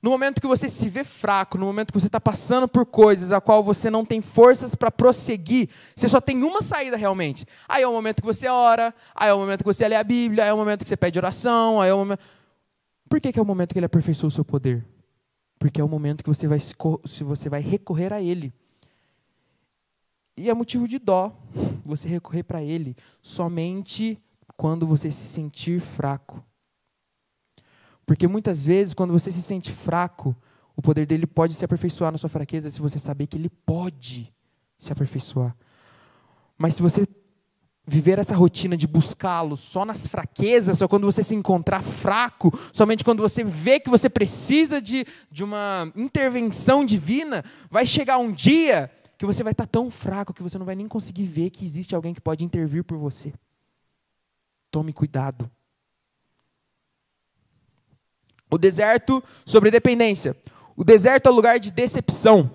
No momento que você se vê fraco, no momento que você está passando por coisas a qual você não tem forças para prosseguir, você só tem uma saída realmente. Aí é o momento que você ora, aí é o momento que você lê a Bíblia, aí é o momento que você pede oração, aí é o momento. Por que, que é o momento que ele aperfeiçoa o seu poder? Porque é o momento que você vai, se você vai recorrer a Ele. E é motivo de dó você recorrer para Ele somente quando você se sentir fraco. Porque muitas vezes, quando você se sente fraco, o poder dele pode se aperfeiçoar na sua fraqueza se você saber que ele pode se aperfeiçoar. Mas se você viver essa rotina de buscá-lo só nas fraquezas, só quando você se encontrar fraco, somente quando você vê que você precisa de, de uma intervenção divina, vai chegar um dia que você vai estar tão fraco que você não vai nem conseguir ver que existe alguém que pode intervir por você. Tome cuidado. O deserto sobre dependência. O deserto é lugar de decepção.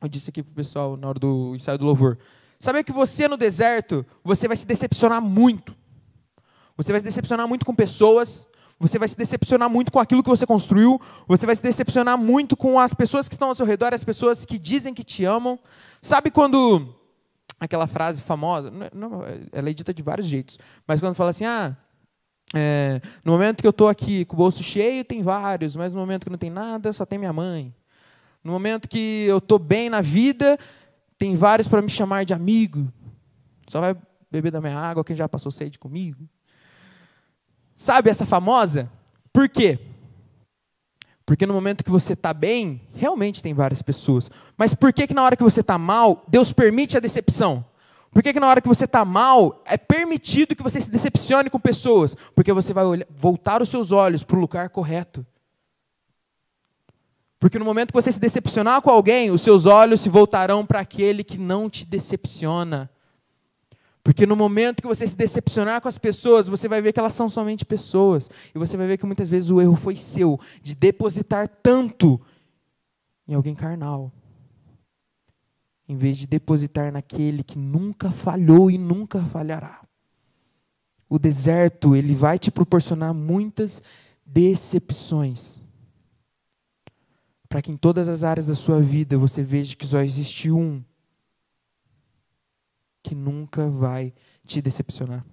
Eu disse aqui para o pessoal na hora do ensaio do louvor. Sabe que você no deserto, você vai se decepcionar muito. Você vai se decepcionar muito com pessoas, você vai se decepcionar muito com aquilo que você construiu, você vai se decepcionar muito com as pessoas que estão ao seu redor, as pessoas que dizem que te amam. Sabe quando aquela frase famosa, não, ela é dita de vários jeitos, mas quando fala assim, ah, é, no momento que eu estou aqui com o bolso cheio, tem vários, mas no momento que não tem nada, só tem minha mãe. No momento que eu estou bem na vida, tem vários para me chamar de amigo. Só vai beber da minha água quem já passou sede comigo. Sabe essa famosa? Por quê? Porque no momento que você está bem, realmente tem várias pessoas. Mas por que, que na hora que você está mal, Deus permite a decepção? Por que, que na hora que você está mal, é permitido que você se decepcione com pessoas? Porque você vai olhar, voltar os seus olhos para o lugar correto. Porque no momento que você se decepcionar com alguém, os seus olhos se voltarão para aquele que não te decepciona. Porque no momento que você se decepcionar com as pessoas, você vai ver que elas são somente pessoas. E você vai ver que muitas vezes o erro foi seu, de depositar tanto em alguém carnal. Em vez de depositar naquele que nunca falhou e nunca falhará. O deserto, ele vai te proporcionar muitas decepções que em todas as áreas da sua vida você veja que só existe um que nunca vai te decepcionar.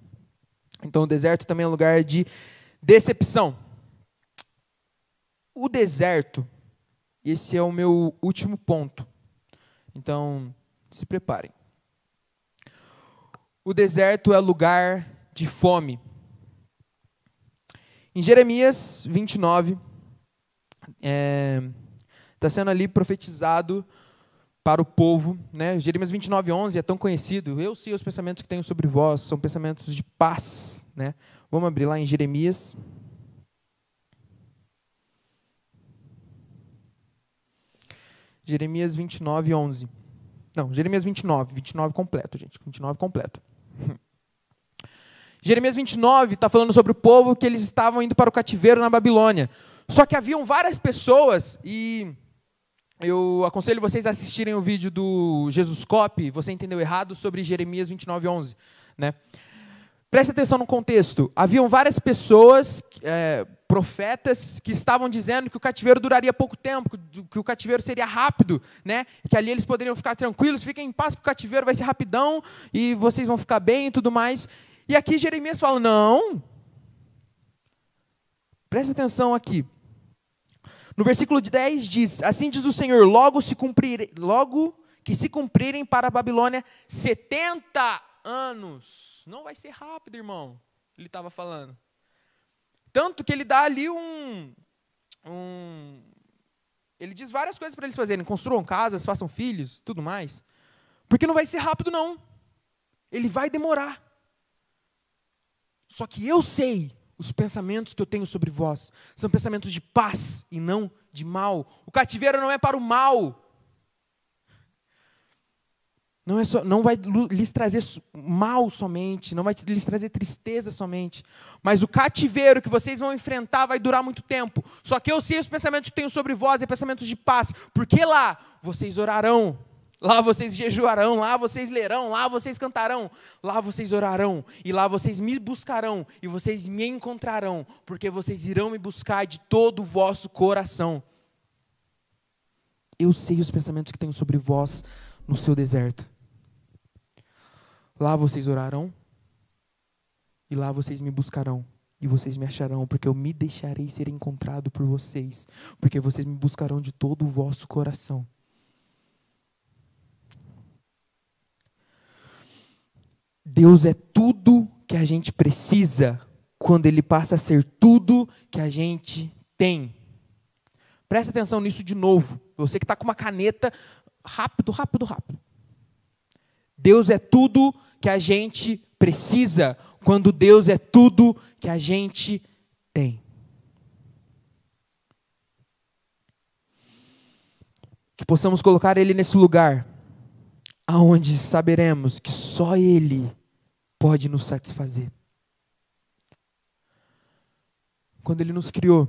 Então o deserto também é um lugar de decepção. O deserto, esse é o meu último ponto. Então, se preparem. O deserto é lugar de fome. Em Jeremias 29, é, está sendo ali profetizado para o povo. Né? Jeremias 29, 11 é tão conhecido. Eu sei os pensamentos que tenho sobre vós, são pensamentos de paz. Né? Vamos abrir lá em Jeremias. Jeremias 29, 11. Não, Jeremias 29, 29 completo, gente. 29 completo. Jeremias 29 está falando sobre o povo que eles estavam indo para o cativeiro na Babilônia. Só que haviam várias pessoas e eu aconselho vocês a assistirem o vídeo do Jesus Cop, você entendeu errado, sobre Jeremias 29, 11. Né? Preste atenção no contexto. Haviam várias pessoas, é, profetas, que estavam dizendo que o cativeiro duraria pouco tempo, que o cativeiro seria rápido, né? que ali eles poderiam ficar tranquilos, fiquem em paz que o cativeiro vai ser rapidão e vocês vão ficar bem e tudo mais. E aqui Jeremias fala, não. Preste atenção aqui. No versículo 10 diz: Assim diz o Senhor: logo, se cumprir, logo que se cumprirem para a Babilônia 70 anos. Não vai ser rápido, irmão. Ele estava falando. Tanto que ele dá ali um, um ele diz várias coisas para eles fazerem: construam casas, façam filhos, tudo mais. Porque não vai ser rápido, não. Ele vai demorar. Só que eu sei os pensamentos que eu tenho sobre vós são pensamentos de paz e não de mal. O cativeiro não é para o mal. Não, é só, não vai lhes trazer mal somente, não vai lhes trazer tristeza somente. Mas o cativeiro que vocês vão enfrentar vai durar muito tempo. Só que eu sei os pensamentos que tenho sobre vós, é pensamentos de paz. Porque lá vocês orarão, lá vocês jejuarão, lá vocês lerão, lá vocês cantarão, lá vocês orarão, e lá vocês me buscarão, e vocês me encontrarão, porque vocês irão me buscar de todo o vosso coração. Eu sei os pensamentos que tenho sobre vós no seu deserto. Lá vocês orarão, e lá vocês me buscarão, e vocês me acharão, porque eu me deixarei ser encontrado por vocês, porque vocês me buscarão de todo o vosso coração. Deus é tudo que a gente precisa quando Ele passa a ser tudo que a gente tem. Presta atenção nisso de novo. Você que está com uma caneta, rápido, rápido, rápido. Deus é tudo que a gente precisa, quando Deus é tudo que a gente tem. Que possamos colocar Ele nesse lugar, aonde saberemos que só Ele pode nos satisfazer. Quando Ele nos criou,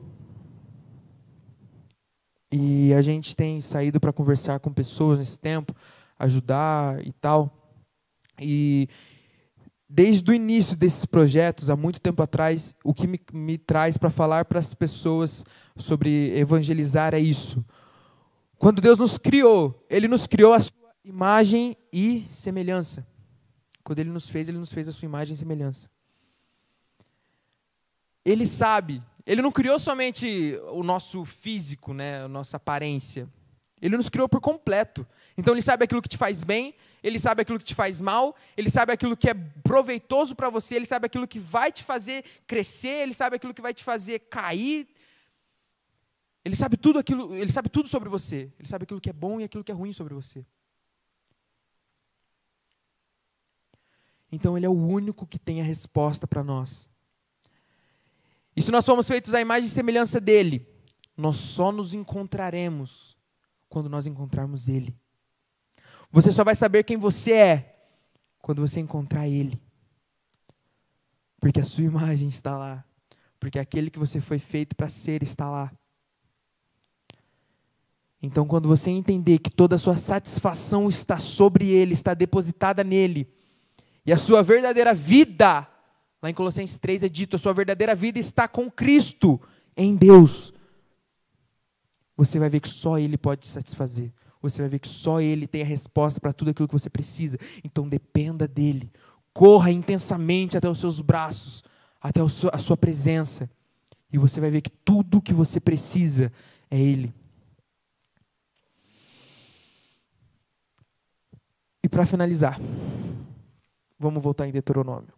e a gente tem saído para conversar com pessoas nesse tempo, ajudar e tal. E desde o início desses projetos, há muito tempo atrás, o que me, me traz para falar para as pessoas sobre evangelizar é isso. Quando Deus nos criou, Ele nos criou a sua imagem e semelhança. Quando Ele nos fez, Ele nos fez a sua imagem e semelhança. Ele sabe ele não criou somente o nosso físico, né, a nossa aparência. Ele nos criou por completo. Então ele sabe aquilo que te faz bem, ele sabe aquilo que te faz mal, ele sabe aquilo que é proveitoso para você, ele sabe aquilo que vai te fazer crescer, ele sabe aquilo que vai te fazer cair. Ele sabe tudo aquilo, ele sabe tudo sobre você. Ele sabe aquilo que é bom e aquilo que é ruim sobre você. Então ele é o único que tem a resposta para nós. E se nós somos feitos à imagem e semelhança dele, nós só nos encontraremos quando nós encontrarmos ele. Você só vai saber quem você é quando você encontrar ele. Porque a sua imagem está lá. Porque aquele que você foi feito para ser está lá. Então, quando você entender que toda a sua satisfação está sobre Ele, está depositada nele, e a sua verdadeira vida Lá em Colossenses 3 é dito: a sua verdadeira vida está com Cristo, em Deus. Você vai ver que só Ele pode te satisfazer. Você vai ver que só Ele tem a resposta para tudo aquilo que você precisa. Então dependa dEle. Corra intensamente até os seus braços, até a sua presença. E você vai ver que tudo o que você precisa é Ele. E para finalizar, vamos voltar em Deuteronômio.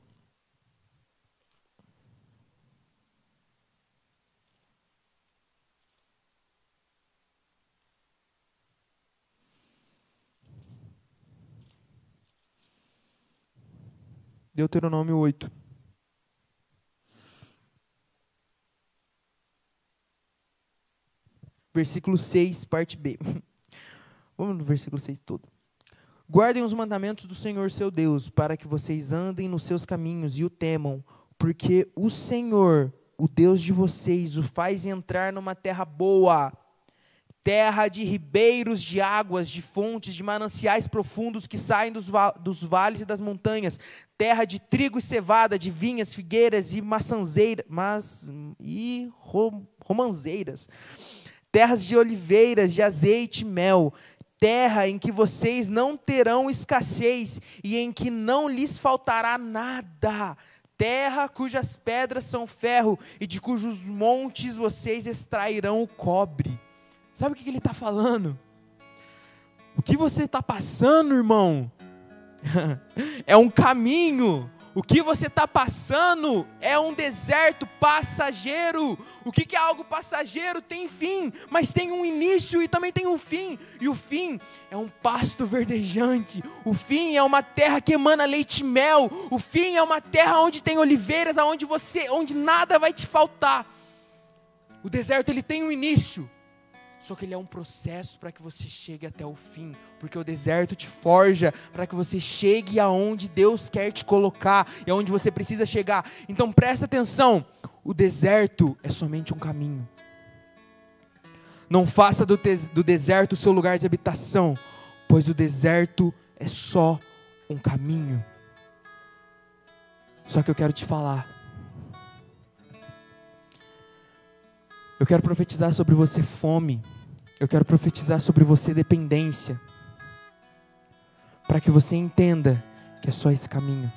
Deuteronômio 8. Versículo 6, parte B. Vamos no versículo 6 todo. Guardem os mandamentos do Senhor seu Deus, para que vocês andem nos seus caminhos e o temam, porque o Senhor, o Deus de vocês, o faz entrar numa terra boa terra de ribeiros de águas, de fontes, de mananciais profundos que saem dos, va dos vales e das montanhas, terra de trigo e cevada, de vinhas, figueiras e maçanzeiras, mas, e rom, romanzeiras, terras de oliveiras, de azeite e mel, terra em que vocês não terão escassez e em que não lhes faltará nada, terra cujas pedras são ferro e de cujos montes vocês extrairão o cobre. Sabe o que ele está falando? O que você está passando, irmão, é um caminho. O que você está passando é um deserto passageiro. O que, que é algo passageiro? Tem fim, mas tem um início e também tem um fim. E o fim é um pasto verdejante. O fim é uma terra que emana leite e mel. O fim é uma terra onde tem oliveiras, onde você, onde nada vai te faltar. O deserto ele tem um início, Só que ele é um processo para que você chegue até o fim, porque o deserto te forja para que você chegue aonde Deus quer te colocar e aonde você precisa chegar. Então presta atenção, o deserto é somente um caminho. Não faça do, do deserto o seu lugar de habitação, pois o deserto é só um caminho. Só que eu quero te falar. Eu quero profetizar sobre você fome. Eu quero profetizar sobre você dependência. Para que você entenda que é só esse caminho.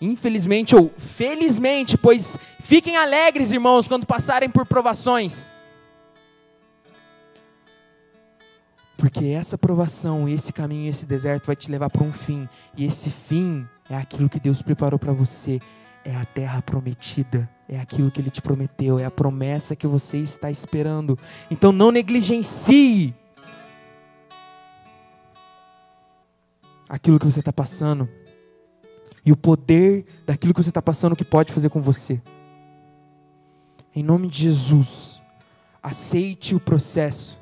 Infelizmente ou felizmente, pois fiquem alegres, irmãos, quando passarem por provações. Porque essa provação, esse caminho, esse deserto vai te levar para um fim. E esse fim é aquilo que Deus preparou para você. É a terra prometida. É aquilo que Ele te prometeu. É a promessa que você está esperando. Então não negligencie aquilo que você está passando e o poder daquilo que você está passando que pode fazer com você. Em nome de Jesus, aceite o processo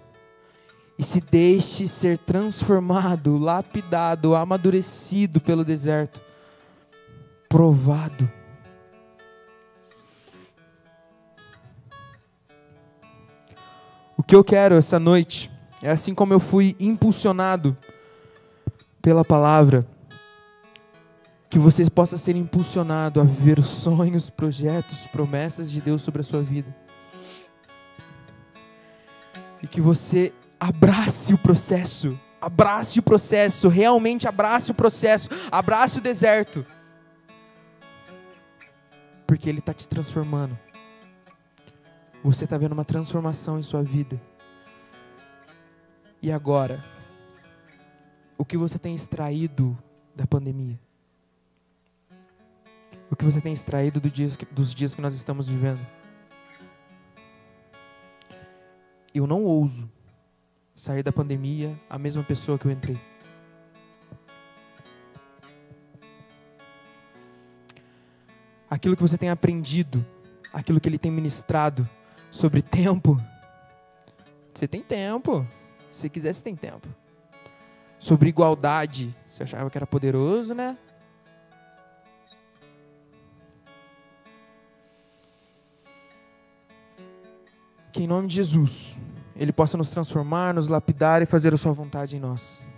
e se deixe ser transformado, lapidado, amadurecido pelo deserto, provado. O que eu quero essa noite é assim como eu fui impulsionado pela palavra que você possa ser impulsionado a viver os sonhos, projetos, promessas de Deus sobre a sua vida. E que você abrace o processo, abrace o processo, realmente abrace o processo, abrace o deserto. Porque Ele está te transformando. Você está vendo uma transformação em sua vida. E agora? O que você tem extraído da pandemia? o que você tem extraído do dos dias que nós estamos vivendo. Eu não ouso sair da pandemia a mesma pessoa que eu entrei. Aquilo que você tem aprendido, aquilo que ele tem ministrado sobre tempo, você tem tempo. Se quiser, você tem tempo. Sobre igualdade, você achava que era poderoso, né? que em nome de Jesus, Ele possa nos transformar, nos lapidar e fazer a Sua vontade em nós.